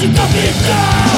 de capitão